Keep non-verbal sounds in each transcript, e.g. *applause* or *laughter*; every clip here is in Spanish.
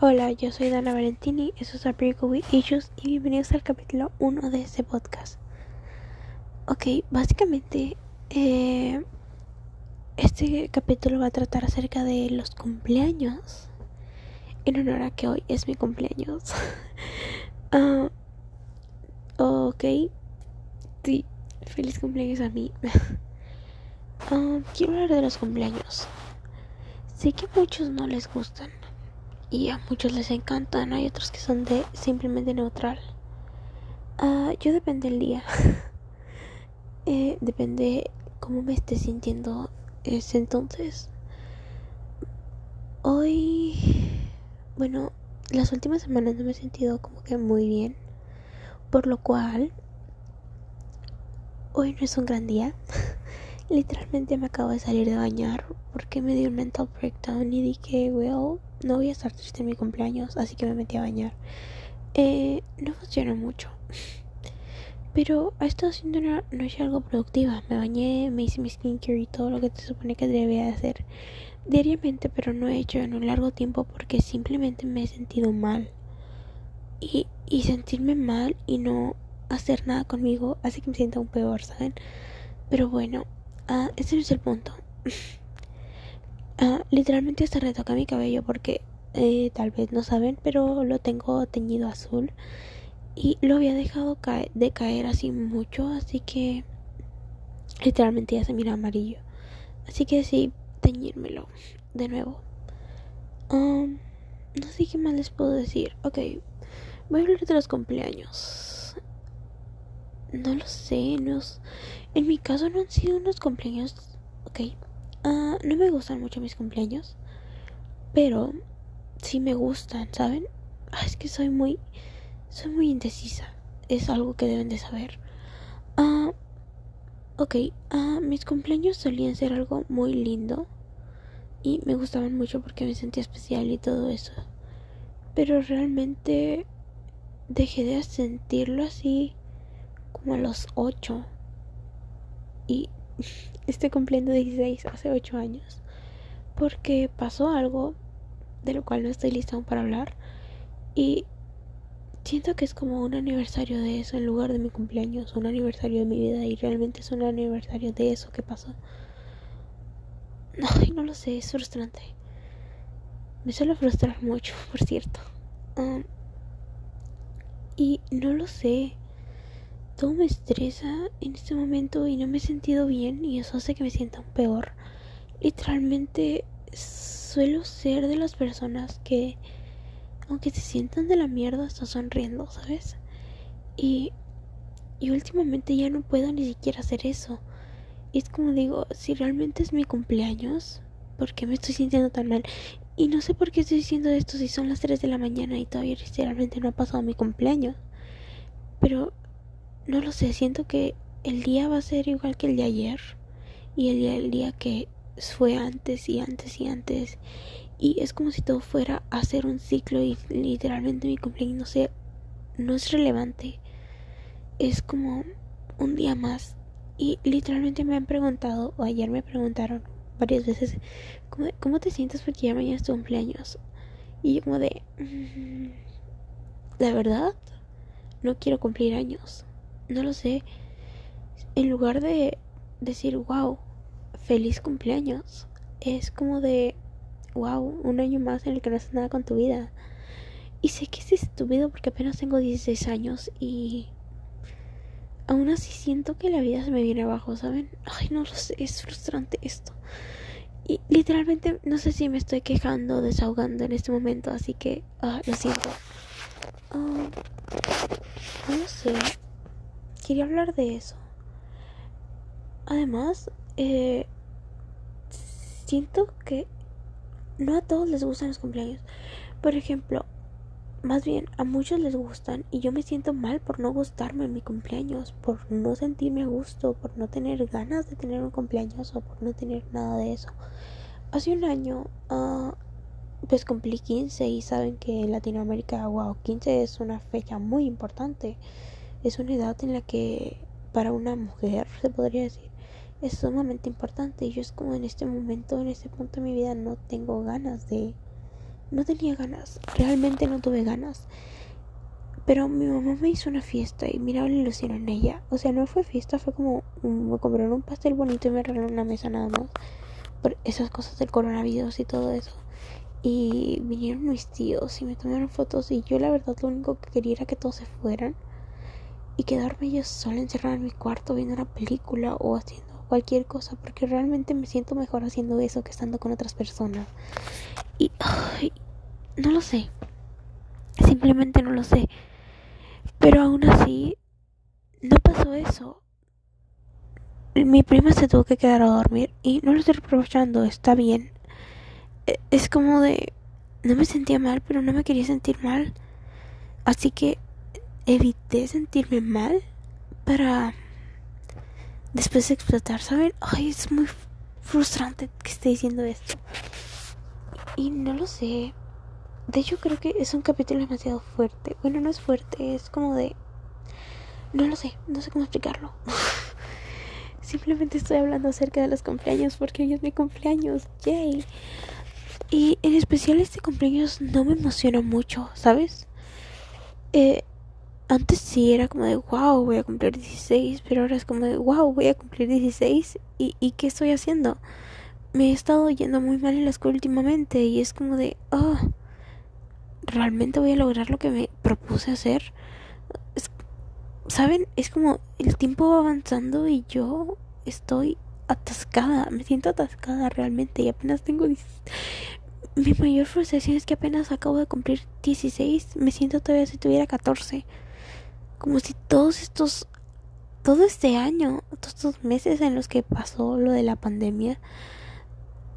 Hola, yo soy Dana Valentini, eso es April with Issues y bienvenidos al capítulo 1 de este podcast. Ok, básicamente eh, este capítulo va a tratar acerca de los cumpleaños en honor a que hoy es mi cumpleaños. uh, *laughs* ok, sí, feliz cumpleaños a mí. uh, *laughs* quiero hablar de los cumpleaños. Sé que a muchos no les gustan y a muchos les encantan, hay otros que son de simplemente neutral. Uh, yo depende del día. *laughs* eh, depende cómo me esté sintiendo ese entonces. Hoy, bueno, las últimas semanas no me he sentido como que muy bien, por lo cual hoy no es un gran día. *laughs* Literalmente me acabo de salir de bañar porque me dio un mental breakdown y dije, well, no voy a estar triste en mi cumpleaños, así que me metí a bañar. Eh, no funciona mucho. *laughs* Pero ha estado haciendo una noche algo productiva. Me bañé, me hice mi skincare y todo lo que te supone que debía hacer diariamente, pero no he hecho en un largo tiempo porque simplemente me he sentido mal. Y, y sentirme mal y no hacer nada conmigo hace que me sienta aún peor, ¿saben? Pero bueno, uh, ese no es el punto. *laughs* Uh, literalmente hasta retoca mi cabello porque eh, tal vez no saben, pero lo tengo teñido azul y lo había dejado caer, de caer así mucho, así que literalmente ya se mira amarillo. Así que sí, teñírmelo de nuevo. Um, no sé qué más les puedo decir. Ok, voy a hablar de los cumpleaños. No lo sé, no, en mi caso no han sido unos cumpleaños. Ok, Uh, no me gustan mucho mis cumpleaños, pero sí me gustan, ¿saben? Ah, es que soy muy, soy muy indecisa. Es algo que deben de saber. Uh, ok, uh, mis cumpleaños solían ser algo muy lindo y me gustaban mucho porque me sentía especial y todo eso. Pero realmente dejé de sentirlo así como a los 8 y estoy cumpliendo 16 hace 8 años. Porque pasó algo de lo cual no estoy lista aún para hablar. Y siento que es como un aniversario de eso en lugar de mi cumpleaños, un aniversario de mi vida. Y realmente es un aniversario de eso que pasó. Ay, no lo sé, es frustrante. Me suele frustrar mucho, *laughs* por cierto. Um, y no lo sé todo me estresa en este momento y no me he sentido bien y eso hace que me sienta peor. Literalmente suelo ser de las personas que aunque se sientan de la mierda están sonriendo, ¿sabes? Y, y últimamente ya no puedo ni siquiera hacer eso. Y es como digo, si realmente es mi cumpleaños, ¿por qué me estoy sintiendo tan mal? Y no sé por qué estoy diciendo esto si son las 3 de la mañana y todavía literalmente no ha pasado mi cumpleaños. Pero no lo sé, siento que el día va a ser igual que el de ayer y el día, el día que fue antes y antes y antes y es como si todo fuera a ser un ciclo y literalmente mi cumpleaños no sé, no es relevante. Es como un día más y literalmente me han preguntado o ayer me preguntaron varias veces ¿cómo, cómo te sientes porque ya mañana es tu cumpleaños? Y yo como de mm, la verdad no quiero cumplir años no lo sé, en lugar de decir, wow, feliz cumpleaños, es como de, wow, un año más en el que no haces nada con tu vida. Y sé que es estúpido porque apenas tengo 16 años y aún así siento que la vida se me viene abajo, ¿saben? Ay, no lo sé, es frustrante esto. Y literalmente no sé si me estoy quejando, desahogando en este momento, así que ah, lo siento. Ah, no sé quería hablar de eso. Además, eh, siento que no a todos les gustan los cumpleaños. Por ejemplo, más bien a muchos les gustan y yo me siento mal por no gustarme en mi cumpleaños, por no sentirme a gusto, por no tener ganas de tener un cumpleaños o por no tener nada de eso. Hace un año, uh, pues cumplí 15 y saben que en Latinoamérica, wow, 15 es una fecha muy importante es una edad en la que para una mujer se podría decir es sumamente importante y yo es como en este momento en este punto de mi vida no tengo ganas de no tenía ganas, realmente no tuve ganas. Pero mi mamá me hizo una fiesta y miraba la ilusión en ella. O sea, no fue fiesta, fue como me compraron un pastel bonito y me regalaron una mesa nada más. Por esas cosas del coronavirus y todo eso. Y vinieron mis tíos y me tomaron fotos y yo la verdad lo único que quería era que todos se fueran y quedarme yo sola encerrada en mi cuarto viendo una película o haciendo cualquier cosa porque realmente me siento mejor haciendo eso que estando con otras personas. Y no lo sé. Simplemente no lo sé. Pero aún así no pasó eso. Mi prima se tuvo que quedar a dormir y no lo estoy reprochando, está bien. E, es como de no me sentía mal, pero no me quería sentir mal. Así que evité sentirme mal para después de explotar, ¿saben? Ay, es muy frustrante que esté diciendo esto. Y no lo sé. De hecho, creo que es un capítulo demasiado fuerte. Bueno, no es fuerte, es como de... No lo sé, no sé cómo explicarlo. *laughs* Simplemente estoy hablando acerca de los cumpleaños porque hoy es mi cumpleaños. Yay. Y en especial este cumpleaños no me emociona mucho, ¿sabes? Eh, antes sí era como de wow, voy a cumplir 16, pero ahora es como de wow, voy a cumplir 16 y, y ¿qué estoy haciendo? Me he estado yendo muy mal en la escuela últimamente y es como de, oh, ¿realmente voy a lograr lo que me propuse hacer? ¿Saben? Es como el tiempo va avanzando y yo estoy atascada, me siento atascada realmente y apenas tengo... Mi mayor frustración es que apenas acabo de cumplir 16, me siento todavía si tuviera 14 como si todos estos, todo este año, todos estos meses en los que pasó lo de la pandemia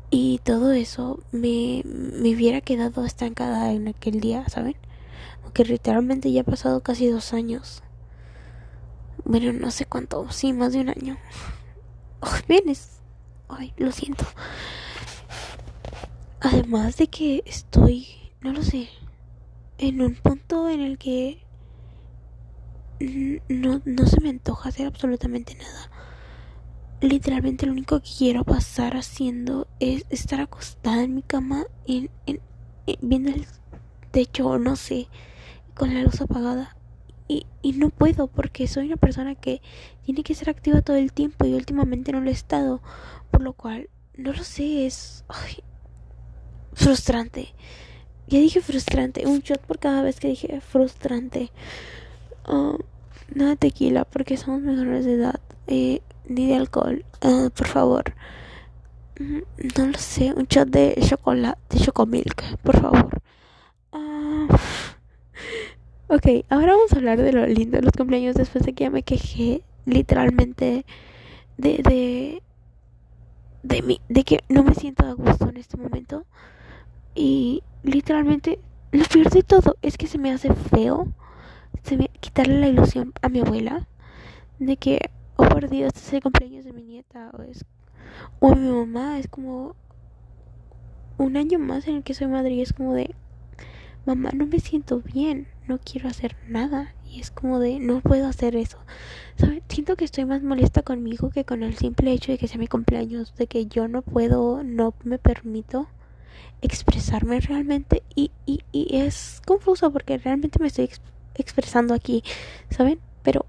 y todo eso me, me hubiera quedado estancada en aquel día, ¿saben? Aunque literalmente ya ha pasado casi dos años. Bueno, no sé cuánto, sí, más de un año. *laughs* Ay, vienes. Ay, lo siento. Además de que estoy, no lo sé, en un punto en el que no, no se me antoja hacer absolutamente nada. Literalmente lo único que quiero pasar haciendo es estar acostada en mi cama en, viendo el techo no sé, con la luz apagada. Y, y no puedo porque soy una persona que tiene que ser activa todo el tiempo y últimamente no lo he estado. Por lo cual, no lo sé, es frustrante. Ya dije frustrante, un shot por cada vez que dije frustrante. Uh, no tequila porque somos menores de edad. Eh, ni de alcohol. Uh, por favor. Mm, no lo sé. Un shot de chocolate. De chocomilk. Por favor. Uh, *laughs* ok, ahora vamos a hablar de lo lindo de los cumpleaños después de que ya me quejé literalmente de, de, de, de que no me siento a gusto en este momento. Y literalmente lo peor de todo es que se me hace feo quitarle la ilusión a mi abuela de que, oh por Dios, este es el cumpleaños de mi nieta o, es, o a mi mamá. Es como un año más en el que soy madre y es como de, mamá, no me siento bien, no quiero hacer nada. Y es como de, no puedo hacer eso. Siento que estoy más molesta conmigo que con el simple hecho de que sea mi cumpleaños, de que yo no puedo, no me permito expresarme realmente y, y, y es confuso porque realmente me estoy expresando aquí, ¿saben? Pero,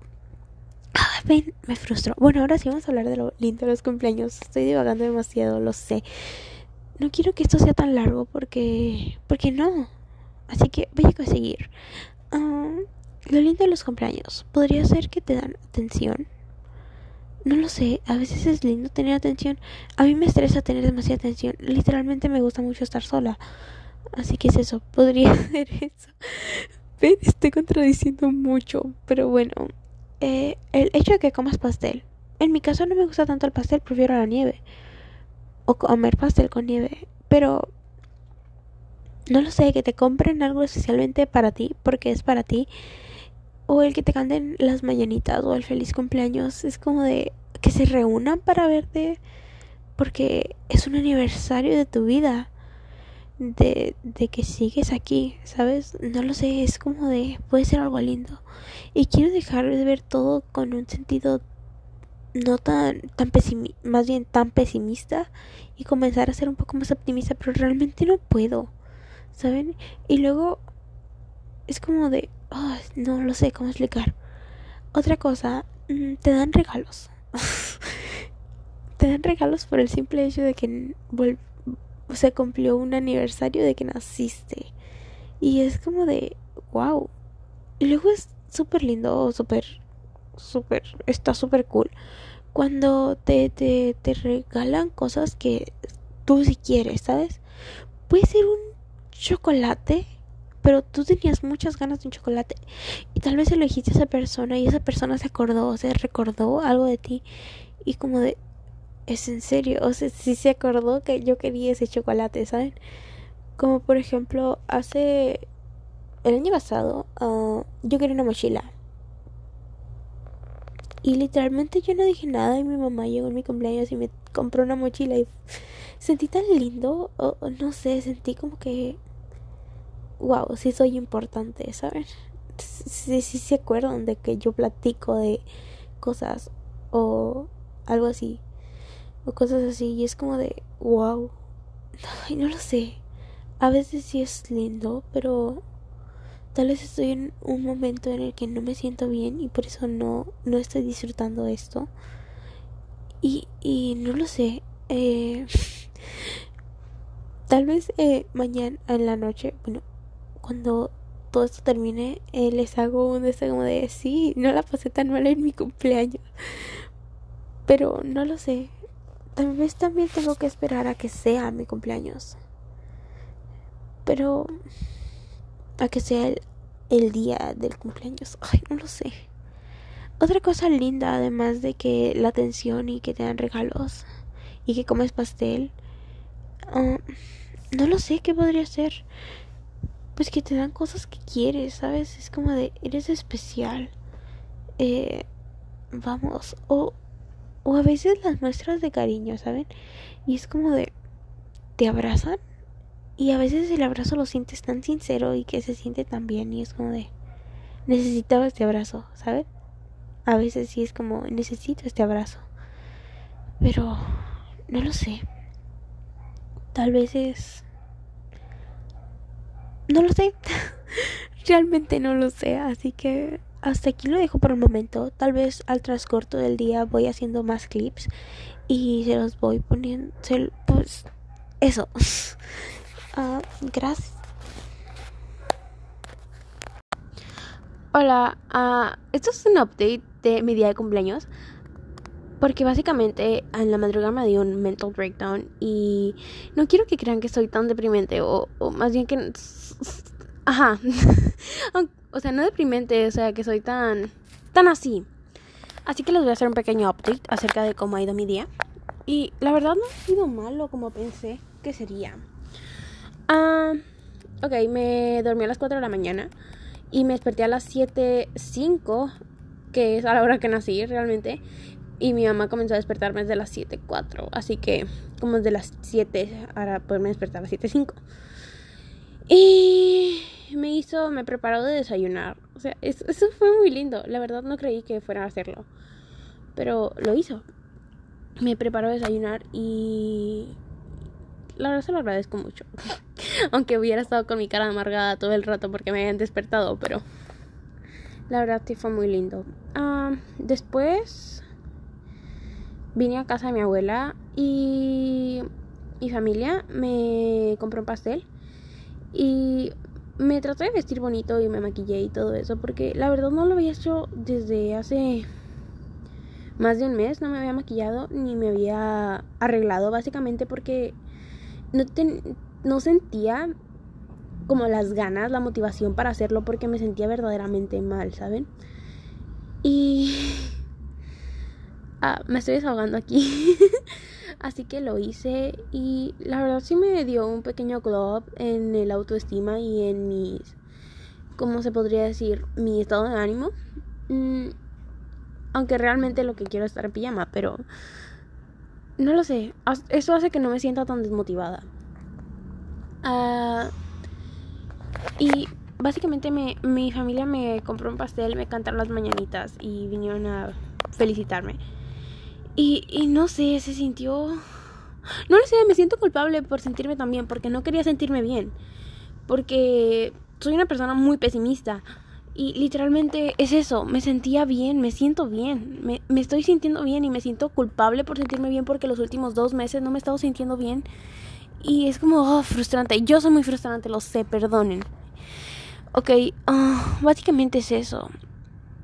ah, ven, me frustró. Bueno, ahora sí vamos a hablar de lo lindo de los cumpleaños. Estoy divagando demasiado, lo sé. No quiero que esto sea tan largo porque, porque no. Así que voy a seguir. Ah, lo lindo de los cumpleaños. Podría ser que te dan atención. No lo sé, a veces es lindo tener atención. A mí me estresa tener demasiada atención. Literalmente me gusta mucho estar sola. Así que es eso, podría *laughs* ser eso estoy contradiciendo mucho, pero bueno, eh, el hecho de que comas pastel. En mi caso no me gusta tanto el pastel, prefiero la nieve. O comer pastel con nieve. Pero no lo sé, que te compren algo especialmente para ti, porque es para ti. O el que te canten las mañanitas o el feliz cumpleaños. Es como de que se reúnan para verte. Porque es un aniversario de tu vida de, de que sigues aquí, ¿sabes? No lo sé, es como de, puede ser algo lindo. Y quiero dejar de ver todo con un sentido no tan, tan pesimista, más bien tan pesimista y comenzar a ser un poco más optimista, pero realmente no puedo, ¿saben? Y luego es como de, oh, no lo sé cómo explicar. Otra cosa, mm, te dan regalos. *laughs* te dan regalos por el simple hecho de que se cumplió un aniversario de que naciste. Y es como de, wow. Y luego es súper lindo, súper, súper, está súper cool. Cuando te, te, te regalan cosas que tú si quieres, ¿sabes? Puede ser un chocolate, pero tú tenías muchas ganas de un chocolate y tal vez elegiste a esa persona y esa persona se acordó, o sea, recordó algo de ti y como de, es en serio, o sea, si se acordó que yo quería ese chocolate, ¿saben? Como por ejemplo, hace el año pasado uh, yo quería una mochila. Y literalmente yo no dije nada y mi mamá llegó en mi cumpleaños y me compró una mochila y sentí tan lindo, o, no sé, sentí como que, wow, sí soy importante, ¿saben? Sí, sí se acuerdan de que yo platico de cosas o algo así, o cosas así, y es como de, wow, *laughs* no lo sé, a veces sí es lindo, pero tal vez estoy en un momento en el que no me siento bien y por eso no, no estoy disfrutando esto. Y, y no lo sé. Eh, *laughs* tal vez eh, mañana en la noche, bueno, cuando todo esto termine, eh, les hago un deseo como de sí, no la pasé tan mal en mi cumpleaños. Pero no lo sé. Tal vez también tengo que esperar a que sea mi cumpleaños. Pero a que sea el, el día del cumpleaños. Ay, no lo sé. Otra cosa linda, además de que la atención y que te dan regalos y que comes pastel, ah, no lo sé qué podría ser. Pues que te dan cosas que quieres, ¿sabes? Es como de, eres especial. Eh, vamos, o, o a veces las muestras de cariño, ¿saben? Y es como de, te abrazan y a veces el abrazo lo sientes tan sincero y que se siente tan bien y es como de, necesitaba este abrazo, ¿sabes? A veces sí es como, necesito este abrazo. Pero, no lo sé. Tal vez es... No lo sé. *laughs* Realmente no lo sé. Así que hasta aquí lo dejo por el momento. Tal vez al transcorto del día voy haciendo más clips y se los voy poniendo. pues eso. Uh, *laughs* gracias. Hola, uh, esto es un update de mi día de cumpleaños. Porque básicamente en la madrugada me dio un mental breakdown y no quiero que crean que soy tan deprimente o, más bien que... Ajá. *laughs* o sea, no deprimente, o sea, que soy tan... tan así. Así que les voy a hacer un pequeño update acerca de cómo ha ido mi día. Y la verdad no ha sido malo como pensé que sería. Ah, ok, me dormí a las 4 de la mañana y me desperté a las 7.05 que es a la hora que nací realmente. Y mi mamá comenzó a despertarme desde las 7.04. Así que como desde las 7 ahora poderme despertar a las 7.05. Y me hizo, me preparó de desayunar. O sea, eso, fue muy lindo. La verdad no creí que fuera a hacerlo. Pero lo hizo. Me preparó de desayunar y... La verdad se lo agradezco mucho. *laughs* Aunque hubiera estado con mi cara amargada todo el rato porque me habían despertado, pero... La verdad sí fue muy lindo. Ah, después vine a casa de mi abuela y mi familia me compró un pastel y me traté de vestir bonito y me maquillé y todo eso porque la verdad no lo había hecho desde hace más de un mes, no me había maquillado ni me había arreglado básicamente porque no, no sentía como las ganas, la motivación para hacerlo porque me sentía verdaderamente mal, ¿saben? Y *laughs* ah, me estoy desahogando aquí. *laughs* Así que lo hice y la verdad sí me dio un pequeño glow en el autoestima y en mis, ¿cómo se podría decir? Mi estado de ánimo. Mm, aunque realmente lo que quiero es estar en pijama, pero no lo sé. Eso hace que no me sienta tan desmotivada. Ah... Y básicamente me, mi familia me compró un pastel, me cantaron las mañanitas y vinieron a felicitarme. Y, y no sé, se sintió... No lo sé, me siento culpable por sentirme tan bien, porque no quería sentirme bien. porque soy una persona muy pesimista. Y literalmente es eso, me sentía bien, me siento bien, me, me, estoy sintiendo bien y me siento culpable por sentirme bien porque los últimos dos meses no me he estado sintiendo bien. Y es como oh, frustrante, yo soy muy frustrante, lo sé, perdonen. Ok, uh, básicamente es eso.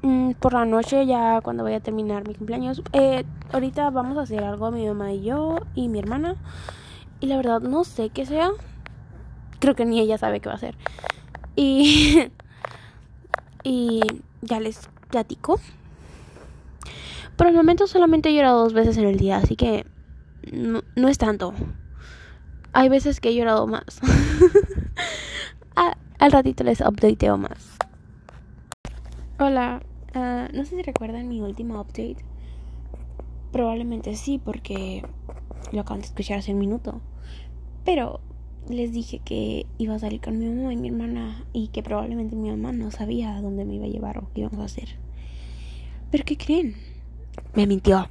Mm, por la noche, ya cuando voy a terminar mi cumpleaños, eh, ahorita vamos a hacer algo mi mamá y yo y mi hermana. Y la verdad no sé qué sea. Creo que ni ella sabe qué va a hacer. Y... *laughs* y ya les platico. Por el momento solamente he llorado dos veces en el día, así que no, no es tanto. Hay veces que he llorado más. *laughs* al ratito les updateo más. Hola, uh, no sé si recuerdan mi último update. Probablemente sí, porque lo acaban de escuchar hace un minuto. Pero les dije que iba a salir con mi mamá y mi hermana y que probablemente mi mamá no sabía a dónde me iba a llevar o qué íbamos a hacer. ¿Pero qué creen? Me mintió.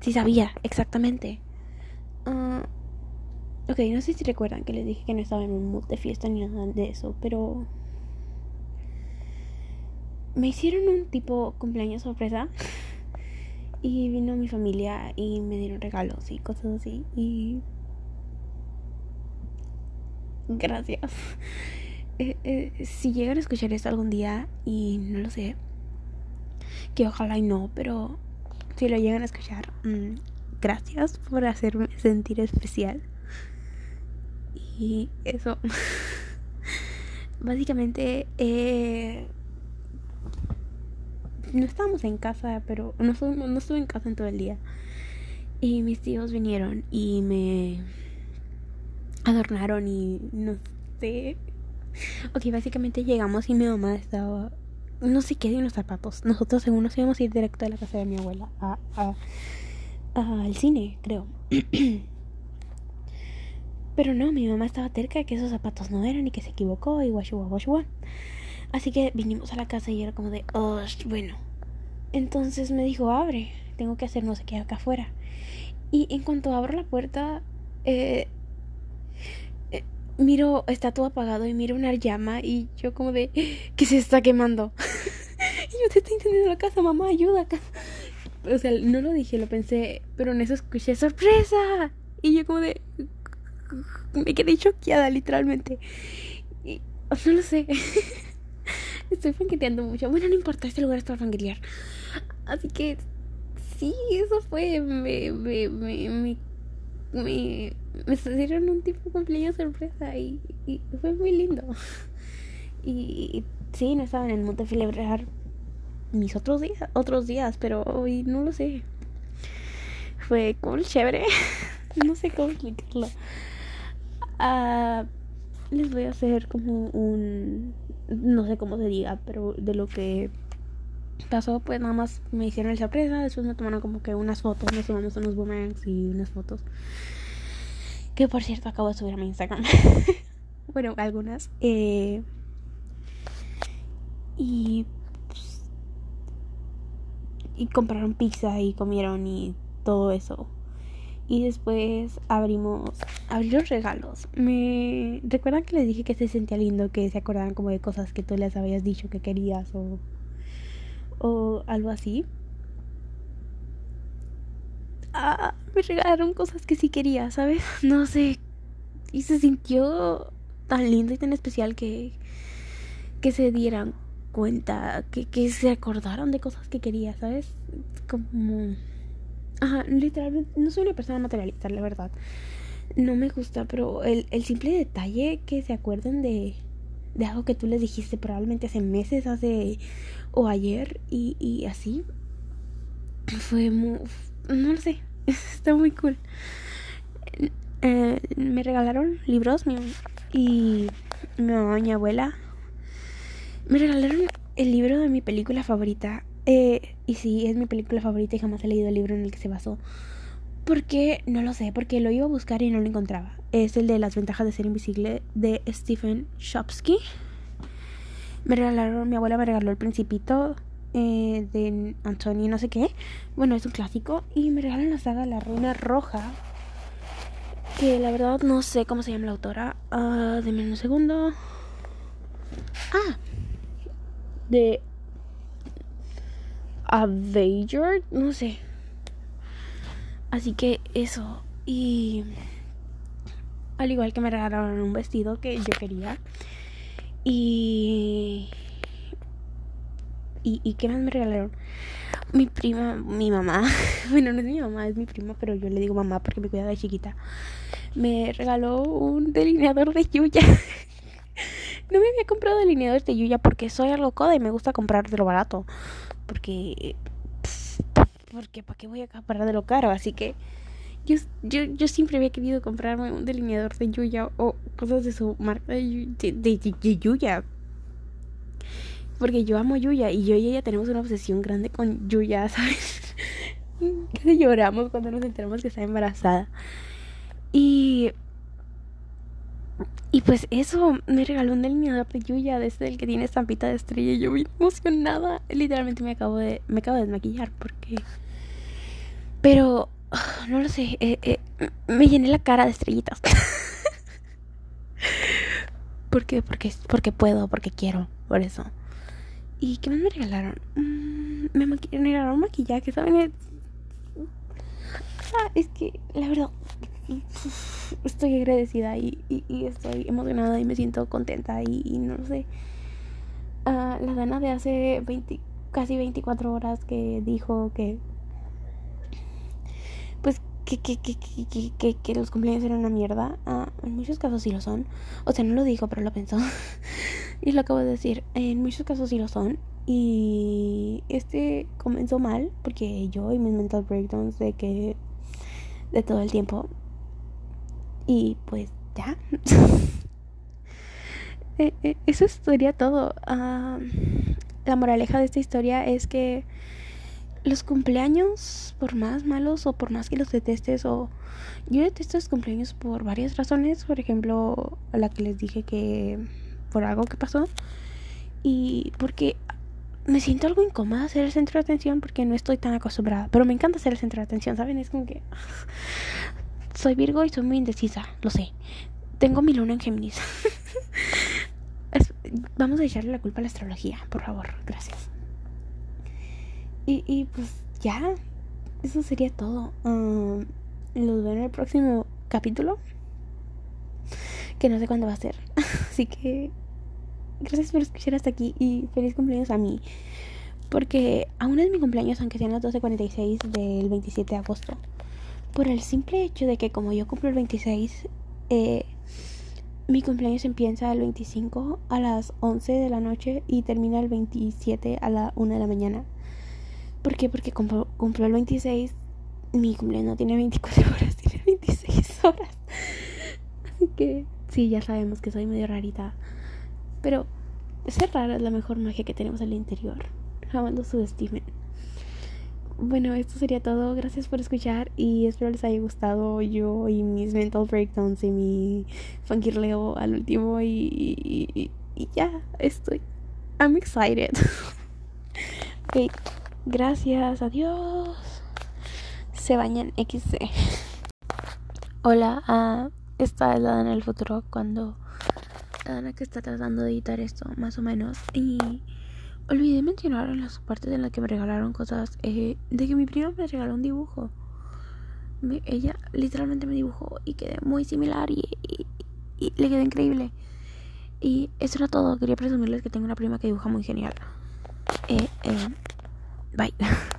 Sí sabía, exactamente. Uh, ok, no sé si recuerdan que les dije que no estaba en un mood de fiesta ni nada de eso, pero... Me hicieron un tipo cumpleaños sorpresa. y vino mi familia y me dieron regalos y cosas así. Y Gracias. Eh, eh, si llegan a escuchar esto algún día y no lo sé, que ojalá y no, pero si lo llegan a escuchar, mm, gracias por hacerme sentir especial. Y eso. *laughs* Básicamente, eh, no estábamos en casa, pero no, no estuve en casa en todo el día. Y mis tíos vinieron y me adornaron y no sé. Ok, básicamente llegamos y mi mamá estaba. No sé qué de los zapatos. Nosotros, según nos íbamos a ir directo a la casa de mi abuela, a, a, al cine, creo. *clears throat* Pero no, mi mamá estaba cerca de que esos zapatos no eran y que se equivocó y guachua, guachua. Así que vinimos a la casa y era como de, oh, bueno. Entonces me dijo, abre, tengo que hacer no sé qué acá afuera. Y en cuanto abro la puerta, eh, miro, está todo apagado y miro una llama y yo como de, que se está quemando. *laughs* y yo te estoy entendiendo la casa, mamá, ayuda. O sea, no lo dije, lo pensé, pero en eso escuché sorpresa. Y yo como de, *laughs* me quedé choqueada literalmente. No lo sé. *laughs* Estoy fanqueteando mucho. Bueno, no importa, este lugar es para fanquetear. Así que sí, eso fue. Me, me, me, me me, me hicieron un tipo de cumpleaños sorpresa y, fue muy lindo. *laughs* Y, sí, no estaba en el mood de celebrar mis otros días, otros días, pero hoy no lo sé. Fue como chévere. *laughs* no sé cómo explicarlo. Uh, les voy a hacer como un no sé cómo se diga, pero de lo que pasó, pues nada más me hicieron el sorpresa. Después me tomaron como que unas fotos. Nos tomamos unos boomerangs y unas fotos. Que por cierto acabo de subir a mi Instagram. *laughs* bueno, algunas. Eh, y. Pues, y compraron pizza y comieron y todo eso. Y después abrimos, abrí los regalos. Me recuerdan que les dije que se sentía lindo, que se acordaban como de cosas que tú les habías dicho que querías o o algo así. Ah, me regalaron cosas que sí quería, ¿sabes? *laughs* No sé. Y se sintió tan lindo y tan especial que, que se dieran cuenta, que, que se acordaron de cosas que quería, ¿sabes? Como... Ajá, literalmente, no soy una persona materialista, la verdad. No me gusta, pero el, el simple detalle que se acuerden de, de algo que tú les dijiste probablemente hace meses, hace o ayer y, y así. Fue muy... No lo sé, *laughs* está muy cool. Eh, me regalaron libros mi, y mi mamá y mi abuela. Me regalaron el libro de mi película favorita. Eh, y sí, es mi película favorita y jamás he leído el libro en el que se basó. Porque, no lo sé, porque lo iba a buscar y no lo encontraba. Es el de las ventajas de ser invisible de Stephen Shopsky. Me regalaron, mi abuela me regaló el principito eh, de Antonio no sé qué. Bueno, es un clásico. Y me regalaron la saga La Reina Roja. Que la verdad no sé cómo se llama la autora. Uh, un segundo. Ah, de Avenger, no sé. Así que eso. Y al igual que me regalaron un vestido que yo quería. Y ¿Y, y qué más me regalaron? Mi prima, mi mamá, *laughs* bueno, no es mi mamá, es mi prima, pero yo le digo mamá porque me cuida de chiquita. Me regaló un delineador de Yuya. *laughs* no me había comprado delineadores de Yuya porque soy algo coda y me gusta comprar de lo barato. Porque. Porque, ¿para qué voy a comprar de lo caro? Así que. Yo, yo, yo siempre había querido comprarme un delineador de Yuya o cosas de su marca de Yuya. Porque yo amo Yuya y yo y ella tenemos una obsesión grande con Yuya, *laughs* ¿sabes? Casi lloramos cuando nos enteramos que está embarazada. Y. Y pues eso, me regaló un delineador de Yuya, desde el que tiene estampita de estrella. Y yo muy emocionada. Literalmente me acabo de, me acabo de desmaquillar porque. Pero, no lo sé, eh, eh, me llené la cara de estrellitas. *laughs* ¿Por qué? Porque, porque puedo, porque quiero, por eso. ¿Y qué más me regalaron? Mm, me regalaron maquillaje, ¿saben? Ah, es que, la verdad, *laughs* estoy agradecida y, y, estoy emocionada y me siento contenta y, no lo sé. Ah, la Dana de hace 20, casi 24 horas que dijo que pues que, que, que, que, que, los cumpleaños eran una mierda. Ah, en muchos casos sí lo son. O sea, no lo dijo, pero lo pensó. *laughs* Y lo acabo de decir, en muchos casos sí lo son. Y este comenzó mal porque yo y mis mental breakdowns de que de todo el tiempo. Y pues ya. *laughs* Eh, eh, eso sería todo. Ah, la moraleja de esta historia es que los cumpleaños, por más malos o por más que los detestes, o yo detesto los cumpleaños por varias razones. Por ejemplo, la que les dije que por algo que pasó y porque me siento algo incómoda ser el centro de atención porque no estoy tan acostumbrada, pero me encanta ser el centro de atención, ¿saben? Es como que soy Virgo y soy muy indecisa, lo sé. Tengo mi luna en Géminis. *laughs* vamos a echarle la culpa a la astrología, por favor, gracias. Y, y pues ya, eso sería todo. Um, los veo en el próximo capítulo. Que no sé cuándo va a ser. *laughs* Así que gracias por escuchar hasta aquí y feliz cumpleaños a mí. Porque aún es mi cumpleaños, aunque sean las 12.46 del 27 de agosto. Por el simple hecho de que como yo cumplo el 26, eh, mi cumpleaños empieza el 25 a las 11 de la noche y termina el 27 a la 1 de la mañana. ¿Por qué? Porque cumplo, cumplo el 26, mi cumpleaños no tiene 24 *laughs* horas, tiene 26 horas. Así que sí, ya sabemos que soy medio rarita. Pero ser rara es la mejor magia que tenemos al interior. Jamás lo subestimen. Bueno, esto sería todo. Gracias por escuchar y espero les haya gustado yo y mis mental breakdowns y mi fangirleo al último y, y, ya, estoy. I'm excited. *laughs* ok, gracias, adiós. Se bañan XC. Hola, uh, esta es la en el futuro cuando Ana que está tratando de editar esto, más o menos. Y olvidé mencionar en las partes en las que me regalaron cosas eh, de que mi prima me regaló un dibujo. ella literalmente me dibujó y quedé muy similar y, le quedó increíble. Y eso era todo. Quería presumirles que tengo una prima que dibuja muy genial. Eh, eh, bye. *laughs*